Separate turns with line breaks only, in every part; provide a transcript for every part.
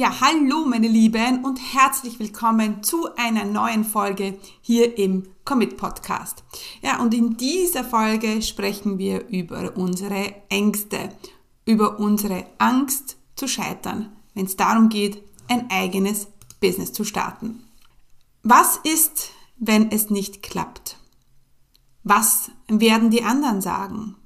Ja, hallo meine Lieben und herzlich willkommen zu einer neuen Folge hier im Commit Podcast. Ja, und in dieser Folge sprechen wir über unsere Ängste, über unsere Angst zu scheitern, wenn es darum geht, ein eigenes Business zu starten. Was ist, wenn es nicht klappt? Was werden die anderen sagen?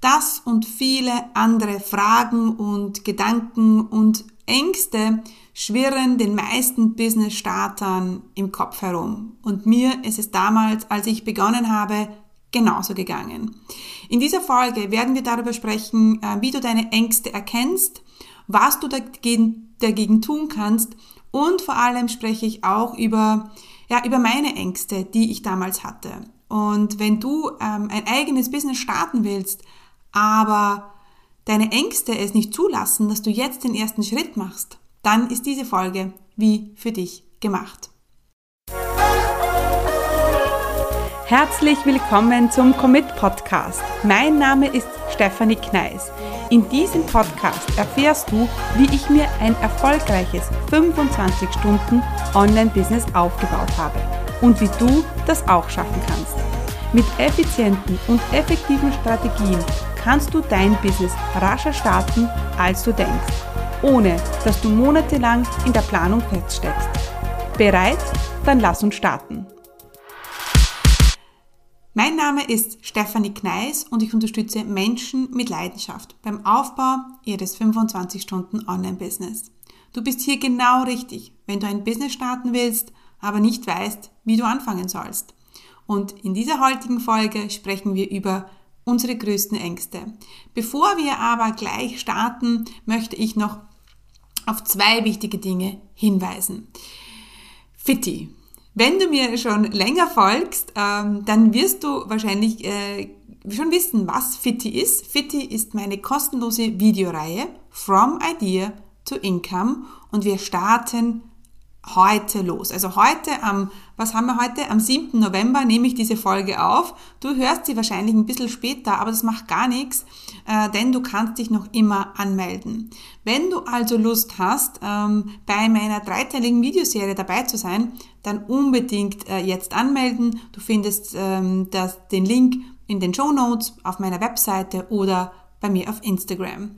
Das und viele andere Fragen und Gedanken und Ängste schwirren den meisten Business-Startern im Kopf herum. Und mir ist es damals, als ich begonnen habe, genauso gegangen. In dieser Folge werden wir darüber sprechen, äh, wie du deine Ängste erkennst, was du dagegen, dagegen tun kannst und vor allem spreche ich auch über, ja, über meine Ängste, die ich damals hatte. Und wenn du ähm, ein eigenes Business starten willst, aber deine Ängste es nicht zulassen, dass du jetzt den ersten Schritt machst, dann ist diese Folge wie für dich gemacht. Herzlich willkommen zum Commit Podcast. Mein Name ist Stefanie Kneis. In diesem Podcast erfährst du, wie ich mir ein erfolgreiches 25 Stunden Online-Business aufgebaut habe und wie du das auch schaffen kannst. Mit effizienten und effektiven Strategien kannst du dein Business rascher starten, als du denkst, ohne dass du monatelang in der Planung feststeckst. Bereit? Dann lass uns starten. Mein Name ist Stefanie Kneis und ich unterstütze Menschen mit Leidenschaft beim Aufbau ihres 25 Stunden Online-Business. Du bist hier genau richtig, wenn du ein Business starten willst, aber nicht weißt, wie du anfangen sollst. Und in dieser heutigen Folge sprechen wir über unsere größten Ängste. Bevor wir aber gleich starten, möchte ich noch auf zwei wichtige Dinge hinweisen. Fitti. Wenn du mir schon länger folgst, ähm, dann wirst du wahrscheinlich äh, schon wissen, was Fitti ist. Fitti ist meine kostenlose Videoreihe From Idea to Income und wir starten heute los. Also heute am, was haben wir heute? Am 7. November nehme ich diese Folge auf. Du hörst sie wahrscheinlich ein bisschen später, aber das macht gar nichts, äh, denn du kannst dich noch immer anmelden. Wenn du also Lust hast, ähm, bei meiner dreiteiligen Videoserie dabei zu sein, dann unbedingt äh, jetzt anmelden. Du findest ähm, den Link in den Show Notes auf meiner Webseite oder bei mir auf Instagram.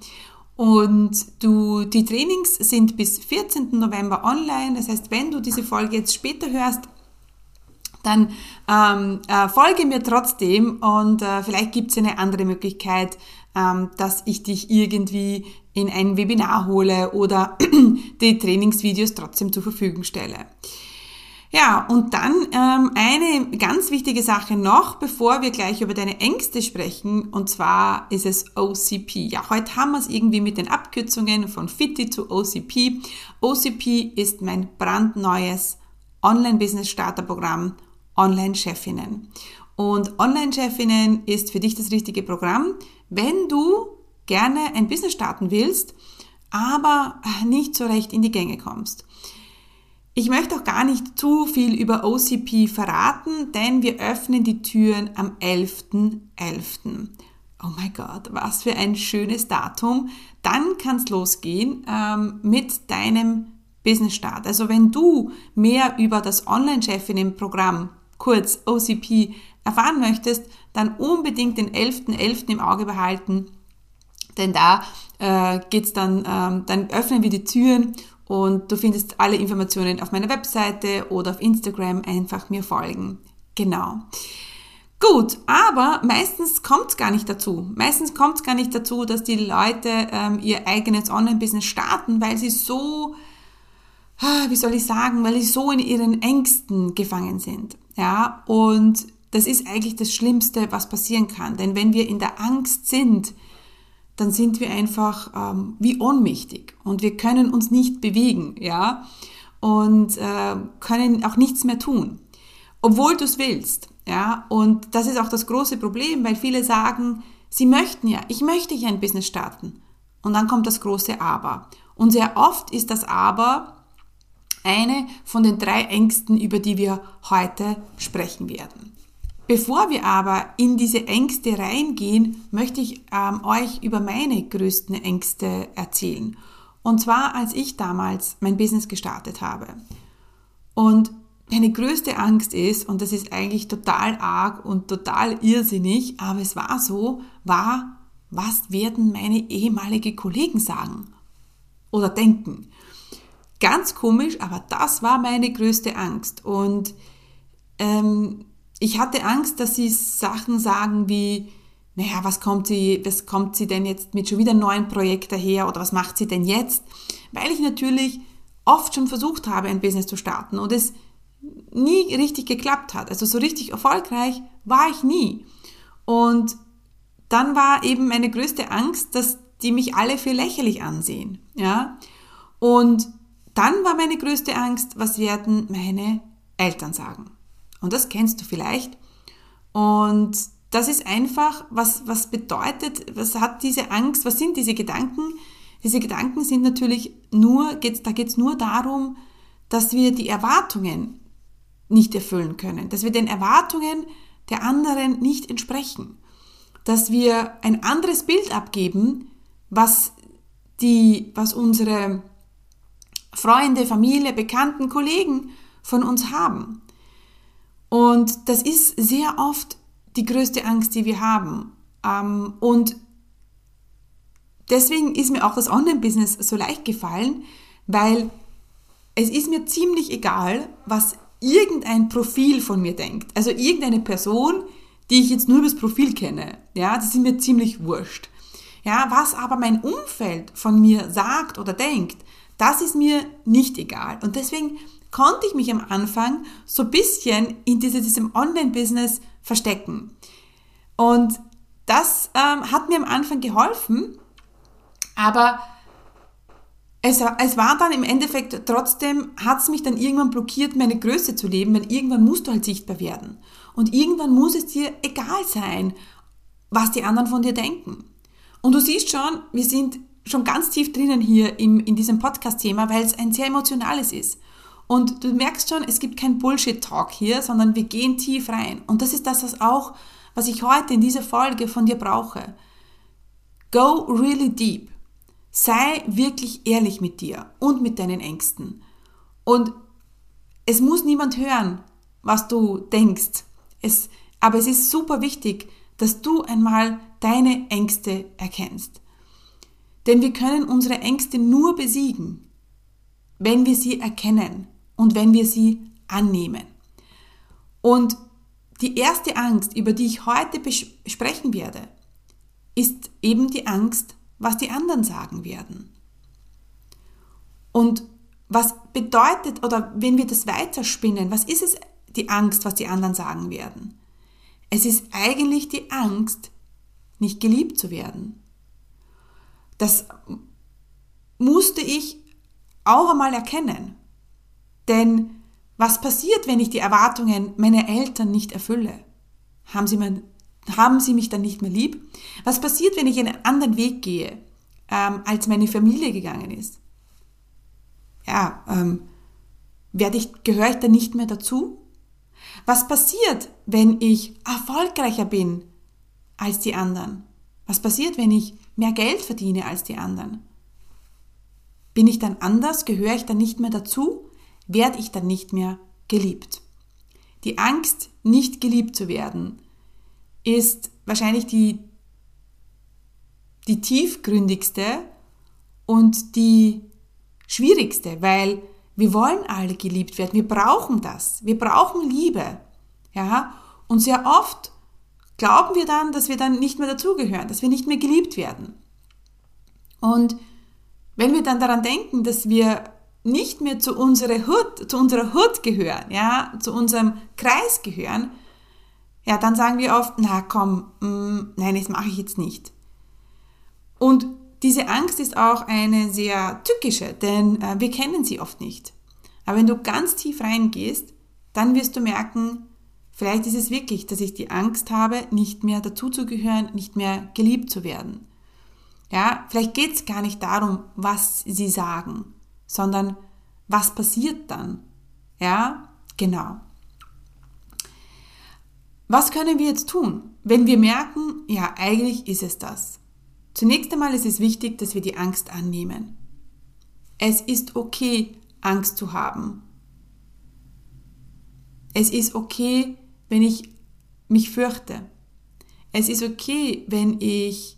Und du, die Trainings sind bis 14. November online. Das heißt, wenn du diese Folge jetzt später hörst, dann ähm, äh, folge mir trotzdem und äh, vielleicht gibt es eine andere Möglichkeit, ähm, dass ich dich irgendwie in ein Webinar hole oder die Trainingsvideos trotzdem zur Verfügung stelle. Ja, und dann ähm, eine ganz wichtige Sache noch, bevor wir gleich über deine Ängste sprechen, und zwar ist es OCP. Ja, heute haben wir es irgendwie mit den Abkürzungen von FITI zu OCP. OCP ist mein brandneues Online-Business-Starter-Programm Online-Chefinnen. Und Online-Chefinnen ist für dich das richtige Programm, wenn du gerne ein Business starten willst, aber nicht so recht in die Gänge kommst. Ich möchte auch gar nicht zu viel über OCP verraten, denn wir öffnen die Türen am 11.11. .11. Oh mein Gott, was für ein schönes Datum. Dann kann es losgehen ähm, mit deinem Business Start. Also wenn du mehr über das Online-Chefinnen-Programm, kurz OCP, erfahren möchtest, dann unbedingt den 11.11. .11. im Auge behalten, denn da äh, geht's dann, ähm, dann öffnen wir die Türen und du findest alle Informationen auf meiner Webseite oder auf Instagram einfach mir folgen. Genau. Gut, aber meistens kommt es gar nicht dazu. Meistens kommt es gar nicht dazu, dass die Leute ähm, ihr eigenes Online-Business starten, weil sie so, ah, wie soll ich sagen, weil sie so in ihren Ängsten gefangen sind. Ja, und das ist eigentlich das Schlimmste, was passieren kann. Denn wenn wir in der Angst sind, dann sind wir einfach ähm, wie ohnmächtig und wir können uns nicht bewegen, ja, und äh, können auch nichts mehr tun, obwohl du es willst, ja. Und das ist auch das große Problem, weil viele sagen, sie möchten ja, ich möchte ja ein Business starten. Und dann kommt das große Aber. Und sehr oft ist das Aber eine von den drei Ängsten, über die wir heute sprechen werden. Bevor wir aber in diese Ängste reingehen, möchte ich ähm, euch über meine größten Ängste erzählen. Und zwar, als ich damals mein Business gestartet habe. Und meine größte Angst ist, und das ist eigentlich total arg und total irrsinnig, aber es war so, war, was werden meine ehemalige Kollegen sagen oder denken? Ganz komisch, aber das war meine größte Angst. Und ähm, ich hatte Angst, dass sie Sachen sagen wie, naja, was kommt sie, was kommt sie denn jetzt mit schon wieder neuen Projekten daher oder was macht sie denn jetzt? Weil ich natürlich oft schon versucht habe, ein Business zu starten und es nie richtig geklappt hat. Also so richtig erfolgreich war ich nie. Und dann war eben meine größte Angst, dass die mich alle für lächerlich ansehen. Ja? Und dann war meine größte Angst, was werden meine Eltern sagen. Und das kennst du vielleicht. Und das ist einfach, was, was bedeutet, was hat diese Angst, was sind diese Gedanken? Diese Gedanken sind natürlich nur, geht's, da geht es nur darum, dass wir die Erwartungen nicht erfüllen können, dass wir den Erwartungen der anderen nicht entsprechen, dass wir ein anderes Bild abgeben, was die, was unsere Freunde, Familie, Bekannten, Kollegen von uns haben. Und das ist sehr oft die größte Angst, die wir haben. Ähm, und deswegen ist mir auch das Online-Business so leicht gefallen, weil es ist mir ziemlich egal, was irgendein Profil von mir denkt. Also irgendeine Person, die ich jetzt nur übers Profil kenne. Ja, das ist mir ziemlich wurscht. Ja, was aber mein Umfeld von mir sagt oder denkt, das ist mir nicht egal. Und deswegen konnte ich mich am Anfang so ein bisschen in diese, diesem Online-Business verstecken. Und das ähm, hat mir am Anfang geholfen, aber es, es war dann im Endeffekt trotzdem, hat es mich dann irgendwann blockiert, meine Größe zu leben, weil irgendwann musst du halt sichtbar werden. Und irgendwann muss es dir egal sein, was die anderen von dir denken. Und du siehst schon, wir sind schon ganz tief drinnen hier im, in diesem Podcast-Thema, weil es ein sehr emotionales ist. Und du merkst schon, es gibt kein Bullshit-Talk hier, sondern wir gehen tief rein. Und das ist das, was auch, was ich heute in dieser Folge von dir brauche. Go really deep. Sei wirklich ehrlich mit dir und mit deinen Ängsten. Und es muss niemand hören, was du denkst. Es, aber es ist super wichtig, dass du einmal deine Ängste erkennst. Denn wir können unsere Ängste nur besiegen, wenn wir sie erkennen und wenn wir sie annehmen. Und die erste Angst, über die ich heute sprechen werde, ist eben die Angst, was die anderen sagen werden. Und was bedeutet, oder wenn wir das weiterspinnen, was ist es, die Angst, was die anderen sagen werden? Es ist eigentlich die Angst, nicht geliebt zu werden. Das musste ich auch einmal erkennen. Denn was passiert, wenn ich die Erwartungen meiner Eltern nicht erfülle? Haben sie, mein, haben sie mich dann nicht mehr lieb? Was passiert, wenn ich einen anderen Weg gehe, ähm, als meine Familie gegangen ist? Ja, ähm, werde ich, gehöre ich dann nicht mehr dazu? Was passiert, wenn ich erfolgreicher bin als die anderen? Was passiert, wenn ich mehr Geld verdiene als die anderen? Bin ich dann anders? Gehöre ich dann nicht mehr dazu? Werde ich dann nicht mehr geliebt? Die Angst, nicht geliebt zu werden, ist wahrscheinlich die, die tiefgründigste und die schwierigste, weil wir wollen alle geliebt werden. Wir brauchen das. Wir brauchen Liebe. Ja? Und sehr oft glauben wir dann, dass wir dann nicht mehr dazugehören, dass wir nicht mehr geliebt werden. Und wenn wir dann daran denken, dass wir nicht mehr zu unserer Hut, zu unserer Hut gehören, ja, zu unserem Kreis gehören, ja, dann sagen wir oft, na komm, mh, mm, nein, das mache ich jetzt nicht. Und diese Angst ist auch eine sehr tückische, denn äh, wir kennen sie oft nicht. Aber wenn du ganz tief reingehst, dann wirst du merken, vielleicht ist es wirklich, dass ich die Angst habe, nicht mehr dazuzugehören, nicht mehr geliebt zu werden. Ja, vielleicht geht es gar nicht darum, was sie sagen, sondern was passiert dann? Ja, genau. Was können wir jetzt tun, wenn wir merken, ja, eigentlich ist es das? Zunächst einmal ist es wichtig, dass wir die Angst annehmen. Es ist okay, Angst zu haben. Es ist okay, wenn ich mich fürchte. Es ist okay, wenn ich,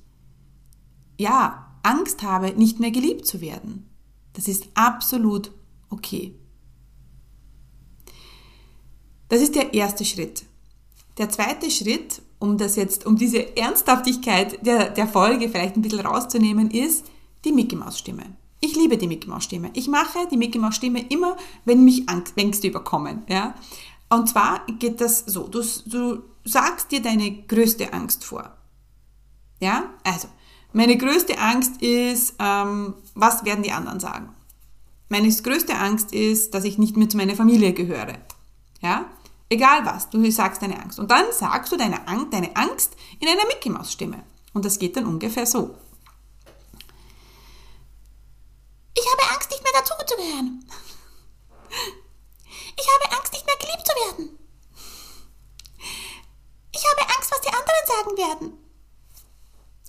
ja, Angst habe, nicht mehr geliebt zu werden. Das ist absolut okay. Das ist der erste Schritt. Der zweite Schritt, um das jetzt, um diese Ernsthaftigkeit der, der Folge vielleicht ein bisschen rauszunehmen, ist die Mickey Maus Stimme. Ich liebe die Mickey Maus Stimme. Ich mache die Mickey Maus Stimme immer, wenn mich Angst, Ängste überkommen. Ja? Und zwar geht das so, du, du sagst dir deine größte Angst vor. Ja, also, meine größte Angst ist, ähm, was werden die anderen sagen? Meine größte Angst ist, dass ich nicht mehr zu meiner Familie gehöre. Ja, egal was, du sagst deine Angst. Und dann sagst du deine, Ang deine Angst in einer Mickey Maus Stimme. Und das geht dann ungefähr so.
Ich habe Angst, nicht mehr dazuzugehören. Ich habe Angst, nicht mehr geliebt zu werden. Ich habe Angst, was die anderen sagen werden.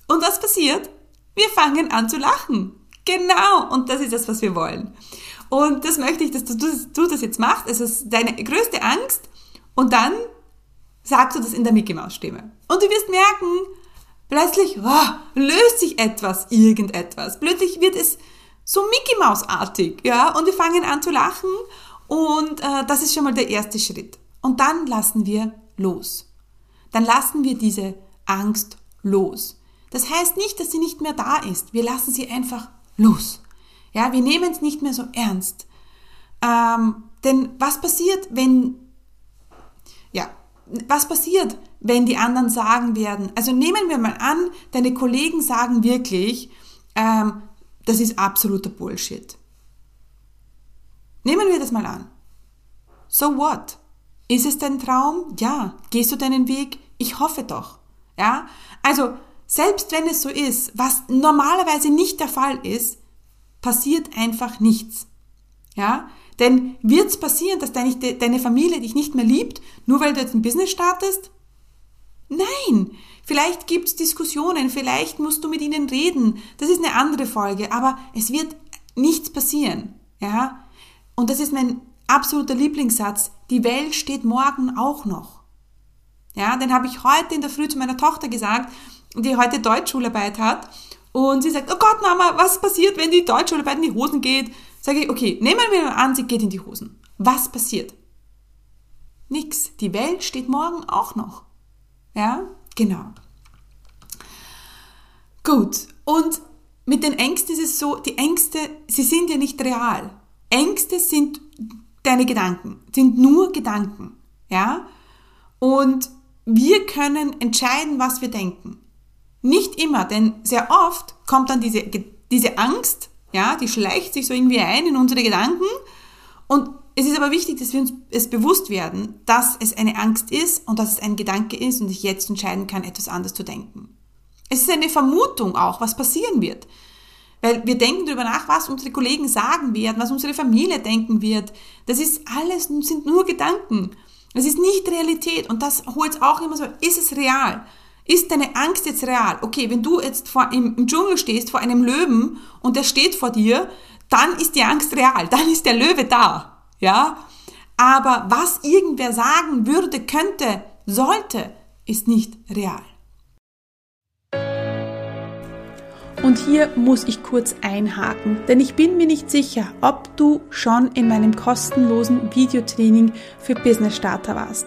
Und was passiert? Wir fangen an zu lachen. Genau, und das ist das, was wir wollen. Und das möchte ich, dass du, du das jetzt machst. Es ist deine größte Angst und dann sagst du das in der Mickey Maus Stimme. Und du wirst merken, plötzlich oh, löst sich etwas, irgendetwas. Plötzlich wird es so Mickey Maus artig, ja, und wir fangen an zu lachen und äh, das ist schon mal der erste Schritt. Und dann lassen wir los. Dann lassen wir diese Angst los. Das heißt nicht, dass sie nicht mehr da ist. Wir lassen sie einfach los. Ja, wir nehmen es nicht mehr so ernst. Ähm, denn was passiert, wenn, ja, was passiert, wenn die anderen sagen werden, also nehmen wir mal an, deine Kollegen sagen wirklich, ähm, das ist absoluter Bullshit. Nehmen wir das mal an. So what? Ist es dein Traum? Ja. Gehst du deinen Weg? Ich hoffe doch. Ja? Also, selbst wenn es so ist, was normalerweise nicht der Fall ist, passiert einfach nichts. Ja? Denn wird es passieren, dass deine, Familie dich nicht mehr liebt, nur weil du jetzt ein Business startest? Nein. Vielleicht gibt es Diskussionen, vielleicht musst du mit ihnen reden. Das ist eine andere Folge, aber es wird nichts passieren. Ja? Und das ist mein absoluter Lieblingssatz. Die Welt steht morgen auch noch. Ja, den habe ich heute in der Früh zu meiner Tochter gesagt, die heute Deutschschularbeit hat. Und sie sagt, oh Gott, Mama, was passiert, wenn die Deutschschularbeit in die Hosen geht? Sage ich, okay, nehmen wir an, sie geht in die Hosen. Was passiert? Nix. Die Welt steht morgen auch noch. Ja, genau. Gut. Und mit den Ängsten ist es so, die Ängste, sie sind ja nicht real. Ängste sind deine Gedanken, sind nur Gedanken, ja? Und wir können entscheiden, was wir denken. Nicht immer, denn sehr oft kommt dann diese, diese Angst, ja, die schleicht sich so irgendwie ein in unsere Gedanken und es ist aber wichtig, dass wir uns es bewusst werden, dass es eine Angst ist und dass es ein Gedanke ist und ich jetzt entscheiden kann, etwas anders zu denken. Es ist eine Vermutung auch, was passieren wird. Weil wir denken darüber nach, was unsere Kollegen sagen werden, was unsere Familie denken wird. Das ist alles, sind nur Gedanken. Es ist nicht Realität. Und das holt auch immer so, ist es real? Ist deine Angst jetzt real? Okay, wenn du jetzt vor, im, Dschungel stehst vor einem Löwen und der steht vor dir, dann ist die Angst real. Dann ist der Löwe da. Ja? Aber was irgendwer sagen würde, könnte, sollte, ist nicht real. Und hier muss ich kurz einhaken, denn ich bin mir nicht sicher, ob du schon in meinem kostenlosen Videotraining für Business Starter warst.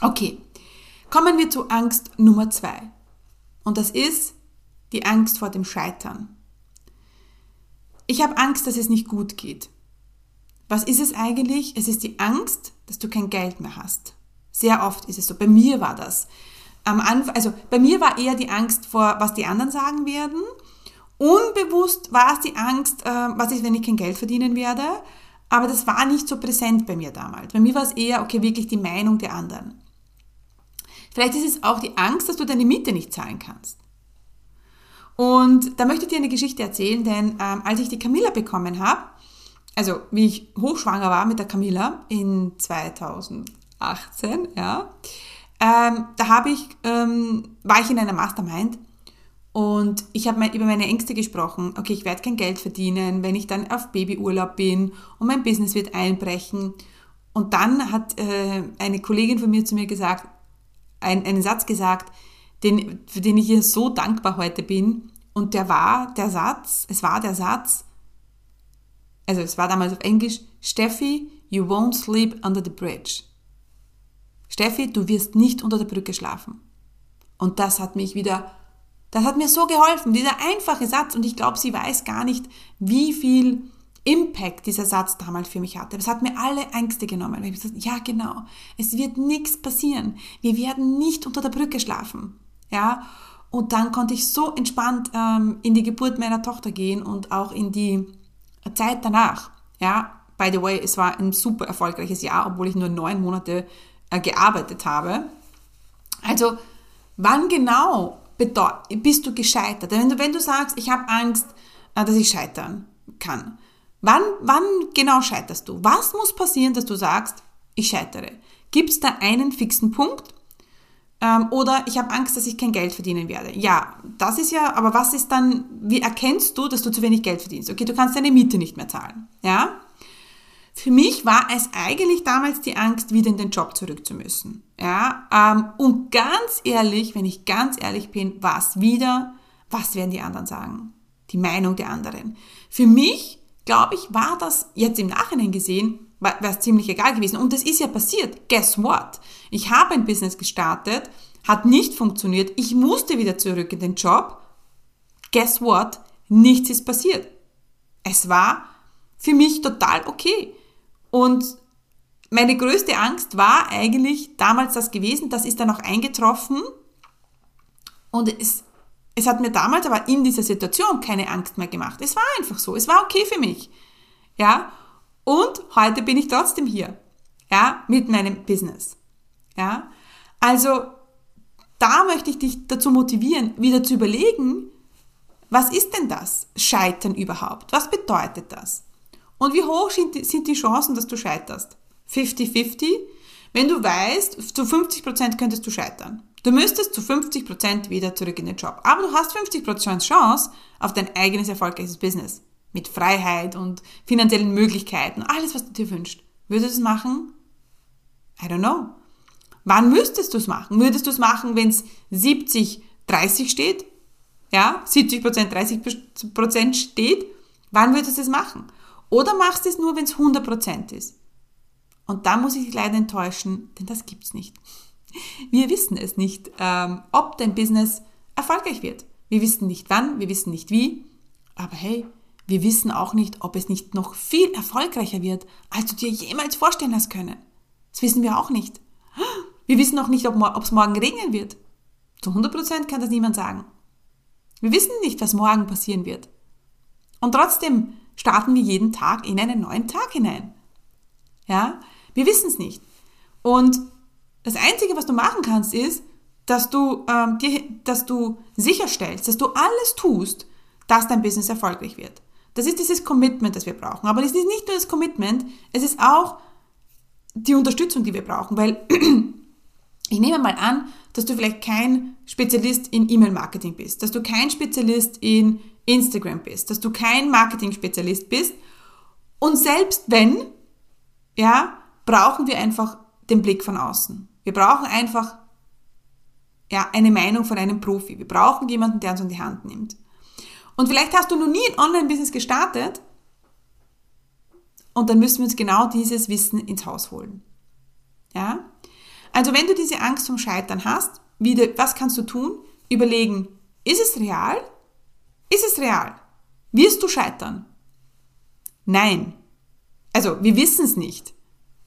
Okay, kommen wir zu Angst Nummer zwei. Und das ist die Angst vor dem Scheitern. Ich habe Angst, dass es nicht gut geht. Was ist es eigentlich? Es ist die Angst, dass du kein Geld mehr hast. Sehr oft ist es so. Bei mir war das. Am Anfang, also bei mir war eher die Angst vor, was die anderen sagen werden. Unbewusst war es die Angst, äh, was ist, wenn ich kein Geld verdienen werde. Aber das war nicht so präsent bei mir damals. Bei mir war es eher, okay, wirklich die Meinung der anderen. Vielleicht ist es auch die Angst, dass du deine Miete nicht zahlen kannst. Und da möchte ich dir eine Geschichte erzählen, denn ähm, als ich die Camilla bekommen habe, also wie ich hochschwanger war mit der Camilla in 2018, ja, ähm, da habe ich, ähm, war ich in einer Mastermind und ich habe über meine Ängste gesprochen. Okay, ich werde kein Geld verdienen, wenn ich dann auf Babyurlaub bin und mein Business wird einbrechen. Und dann hat äh, eine Kollegin von mir zu mir gesagt, ein, einen Satz gesagt, den, für den ich ihr so dankbar heute bin. Und der war der Satz, es war der Satz, also es war damals auf Englisch, Steffi, you won't sleep under the bridge. Steffi, du wirst nicht unter der Brücke schlafen. Und das hat mich wieder, das hat mir so geholfen, dieser einfache Satz. Und ich glaube, sie weiß gar nicht, wie viel Impact dieser Satz damals für mich hatte. Es hat mir alle Ängste genommen. Ich habe gesagt, ja genau, es wird nichts passieren. Wir werden nicht unter der Brücke schlafen. Ja, und dann konnte ich so entspannt ähm, in die Geburt meiner Tochter gehen und auch in die Zeit danach. Ja, by the way, es war ein super erfolgreiches Jahr, obwohl ich nur neun Monate äh, gearbeitet habe. Also, wann genau bist du gescheitert? Wenn du, wenn du sagst, ich habe Angst, äh, dass ich scheitern kann, wann, wann genau scheiterst du? Was muss passieren, dass du sagst, ich scheitere? Gibt es da einen fixen Punkt? Ähm, oder ich habe Angst, dass ich kein Geld verdienen werde. Ja, das ist ja, aber was ist dann, wie erkennst du, dass du zu wenig Geld verdienst? Okay, du kannst deine Miete nicht mehr zahlen. Ja? Für mich war es eigentlich damals die Angst, wieder in den Job zurück zu müssen. Ja? Ähm, und ganz ehrlich, wenn ich ganz ehrlich bin, war es wieder, was werden die anderen sagen? Die Meinung der anderen. Für mich, glaube ich, war das jetzt im Nachhinein gesehen wäre es ziemlich egal gewesen. Und das ist ja passiert. Guess what? Ich habe ein Business gestartet, hat nicht funktioniert, ich musste wieder zurück in den Job. Guess what? Nichts ist passiert. Es war für mich total okay. Und meine größte Angst war eigentlich damals das gewesen, das ist dann auch eingetroffen. Und es, es hat mir damals aber in dieser Situation keine Angst mehr gemacht. Es war einfach so. Es war okay für mich. Ja. Und heute bin ich trotzdem hier, ja, mit meinem Business. Ja, also da möchte ich dich dazu motivieren, wieder zu überlegen, was ist denn das Scheitern überhaupt? Was bedeutet das? Und wie hoch sind die Chancen, dass du scheiterst? 50-50? Wenn du weißt, zu 50% könntest du scheitern. Du müsstest zu 50% wieder zurück in den Job. Aber du hast 50% Chance auf dein eigenes erfolgreiches Business mit Freiheit und finanziellen Möglichkeiten, alles, was du dir wünschst. Würdest du es machen? I don't know. Wann müsstest du es machen? Würdest du es machen, wenn es 70, 30 steht? Ja, 70 Prozent, 30 Prozent steht? Wann würdest du es machen? Oder machst du es nur, wenn es 100 Prozent ist? Und da muss ich dich leider enttäuschen, denn das gibt's nicht. Wir wissen es nicht, ähm, ob dein Business erfolgreich wird. Wir wissen nicht wann, wir wissen nicht wie. Aber hey, wir wissen auch nicht, ob es nicht noch viel erfolgreicher wird, als du dir jemals vorstellen hast können. Das wissen wir auch nicht. Wir wissen auch nicht, ob es morgen regnen wird. Zu 100% kann das niemand sagen. Wir wissen nicht, was morgen passieren wird. Und trotzdem starten wir jeden Tag in einen neuen Tag hinein. Ja? Wir wissen es nicht. Und das Einzige, was du machen kannst, ist, dass du, ähm, dir, dass du sicherstellst, dass du alles tust, dass dein Business erfolgreich wird. Das ist dieses Commitment, das wir brauchen. Aber es ist nicht nur das Commitment, es ist auch die Unterstützung, die wir brauchen. Weil ich nehme mal an, dass du vielleicht kein Spezialist in E-Mail-Marketing bist, dass du kein Spezialist in Instagram bist, dass du kein Marketing-Spezialist bist. Und selbst wenn, ja, brauchen wir einfach den Blick von außen. Wir brauchen einfach ja, eine Meinung von einem Profi. Wir brauchen jemanden, der uns an die Hand nimmt. Und vielleicht hast du noch nie ein Online-Business gestartet und dann müssen wir uns genau dieses Wissen ins Haus holen. Ja? Also wenn du diese Angst vom Scheitern hast, wieder, was kannst du tun? Überlegen, ist es real? Ist es real? Wirst du scheitern? Nein. Also, wir wissen es nicht.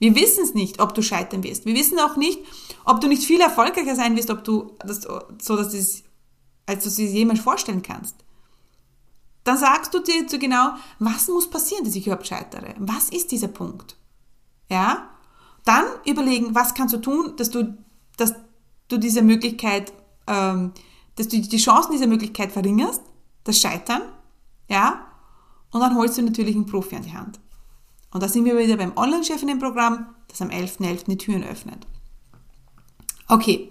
Wir wissen es nicht, ob du scheitern wirst. Wir wissen auch nicht, ob du nicht viel erfolgreicher sein wirst, ob du das, so, dass es, als du es dir jemals vorstellen kannst. Dann sagst du dir so genau, was muss passieren, dass ich überhaupt scheitere? Was ist dieser Punkt? Ja? Dann überlegen, was kannst du tun, dass du, dass du diese Möglichkeit, ähm, dass du die Chancen dieser Möglichkeit verringerst, das Scheitern, ja? Und dann holst du natürlich einen Profi an die Hand. Und da sind wir wieder beim Online-Chefinnen-Programm, das am 11.11. .11. die Türen öffnet. Okay.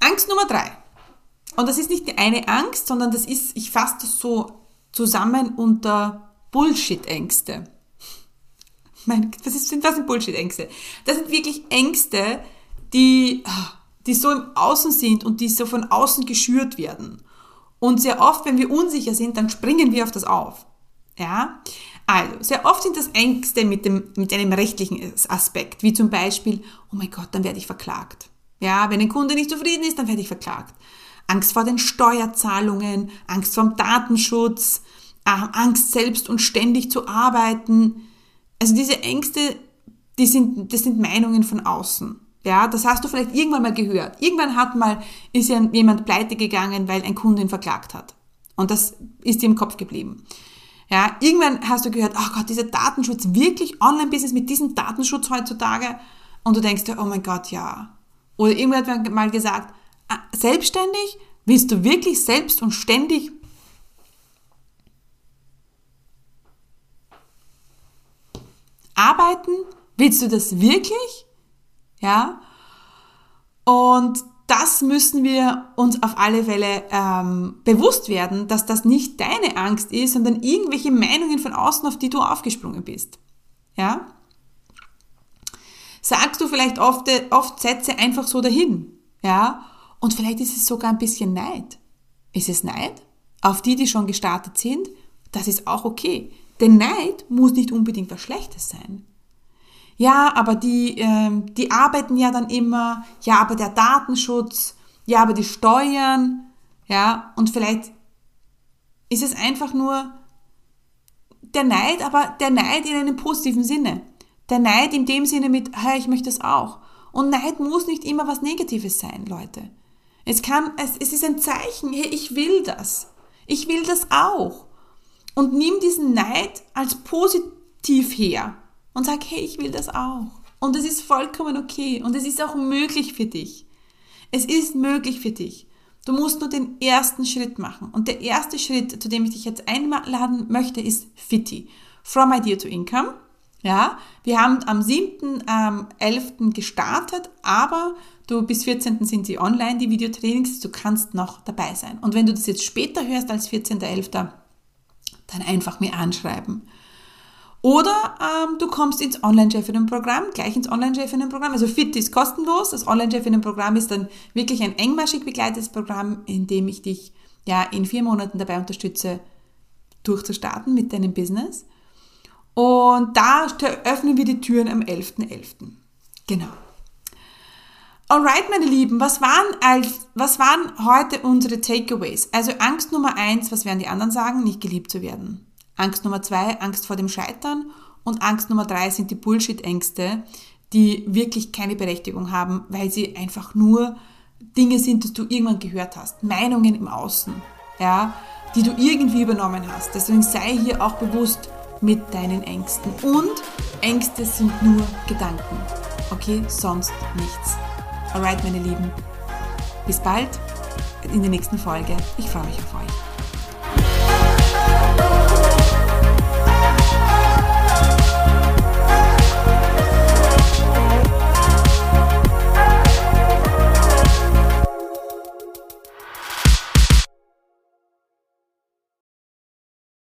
Angst Nummer drei. Und das ist nicht die eine Angst, sondern das ist, ich fasse das so zusammen unter Bullshit-Ängste. Was, ist, was sind Bullshit-Ängste? Das sind wirklich Ängste, die, die so im Außen sind und die so von außen geschürt werden. Und sehr oft, wenn wir unsicher sind, dann springen wir auf das auf. Ja? Also, sehr oft sind das Ängste mit, dem, mit einem rechtlichen Aspekt, wie zum Beispiel, oh mein Gott, dann werde ich verklagt. Ja, wenn ein Kunde nicht zufrieden ist, dann werde ich verklagt. Angst vor den Steuerzahlungen, Angst vor dem Datenschutz, ähm, Angst selbst und ständig zu arbeiten. Also diese Ängste, die sind, das sind Meinungen von außen. Ja, das hast du vielleicht irgendwann mal gehört. Irgendwann hat mal, ist jemand pleite gegangen, weil ein Kunde ihn verklagt hat. Und das ist dir im Kopf geblieben. Ja, irgendwann hast du gehört, oh Gott, dieser Datenschutz, wirklich Online-Business mit diesem Datenschutz heutzutage. Und du denkst dir, oh mein Gott, ja. Oder irgendwann hat man mal gesagt, ah, selbstständig? Willst du wirklich selbst und ständig arbeiten? Willst du das wirklich? Ja. Und das müssen wir uns auf alle Fälle ähm, bewusst werden, dass das nicht deine Angst ist, sondern irgendwelche Meinungen von außen, auf die du aufgesprungen bist. Ja? Sagst du vielleicht oft, oft Sätze einfach so dahin. Ja? Und vielleicht ist es sogar ein bisschen Neid. Ist es Neid? Auf die, die schon gestartet sind? Das ist auch okay. Denn Neid muss nicht unbedingt was Schlechtes sein ja, aber die, ähm, die arbeiten ja dann immer, ja, aber der Datenschutz, ja, aber die Steuern, ja, und vielleicht ist es einfach nur der Neid, aber der Neid in einem positiven Sinne. Der Neid in dem Sinne mit, hey, ich möchte das auch. Und Neid muss nicht immer was Negatives sein, Leute. Es kann, es, es ist ein Zeichen, hey, ich will das. Ich will das auch. Und nimm diesen Neid als positiv her und sag, hey, ich will das auch. Und es ist vollkommen okay und es ist auch möglich für dich. Es ist möglich für dich. Du musst nur den ersten Schritt machen. Und der erste Schritt, zu dem ich dich jetzt einladen möchte, ist FITI. From Idea to Income. Ja, wir haben am 7.11. Ähm, gestartet, aber du bis 14. sind sie online, die Videotrainings, du kannst noch dabei sein. Und wenn du das jetzt später hörst als 14.11., dann einfach mir anschreiben. Oder ähm, du kommst ins Online-Chefinnen-Programm, gleich ins Online-Chefinnen-Programm. Also FIT ist kostenlos. Das Online-Chefinnen-Programm ist dann wirklich ein engmaschig begleitetes Programm, in dem ich dich ja in vier Monaten dabei unterstütze, durchzustarten mit deinem Business. Und da öffnen wir die Türen am 11.11. .11. Genau. Alright, meine Lieben, was waren, als, was waren heute unsere Takeaways? Also Angst Nummer eins, was werden die anderen sagen? Nicht geliebt zu werden. Angst Nummer zwei, Angst vor dem Scheitern. Und Angst Nummer drei sind die Bullshit-Ängste, die wirklich keine Berechtigung haben, weil sie einfach nur Dinge sind, die du irgendwann gehört hast. Meinungen im Außen, ja, die du irgendwie übernommen hast. Deswegen sei hier auch bewusst mit deinen Ängsten. Und Ängste sind nur Gedanken. Okay, sonst nichts. Alright, meine Lieben. Bis bald in der nächsten Folge. Ich freue mich auf euch.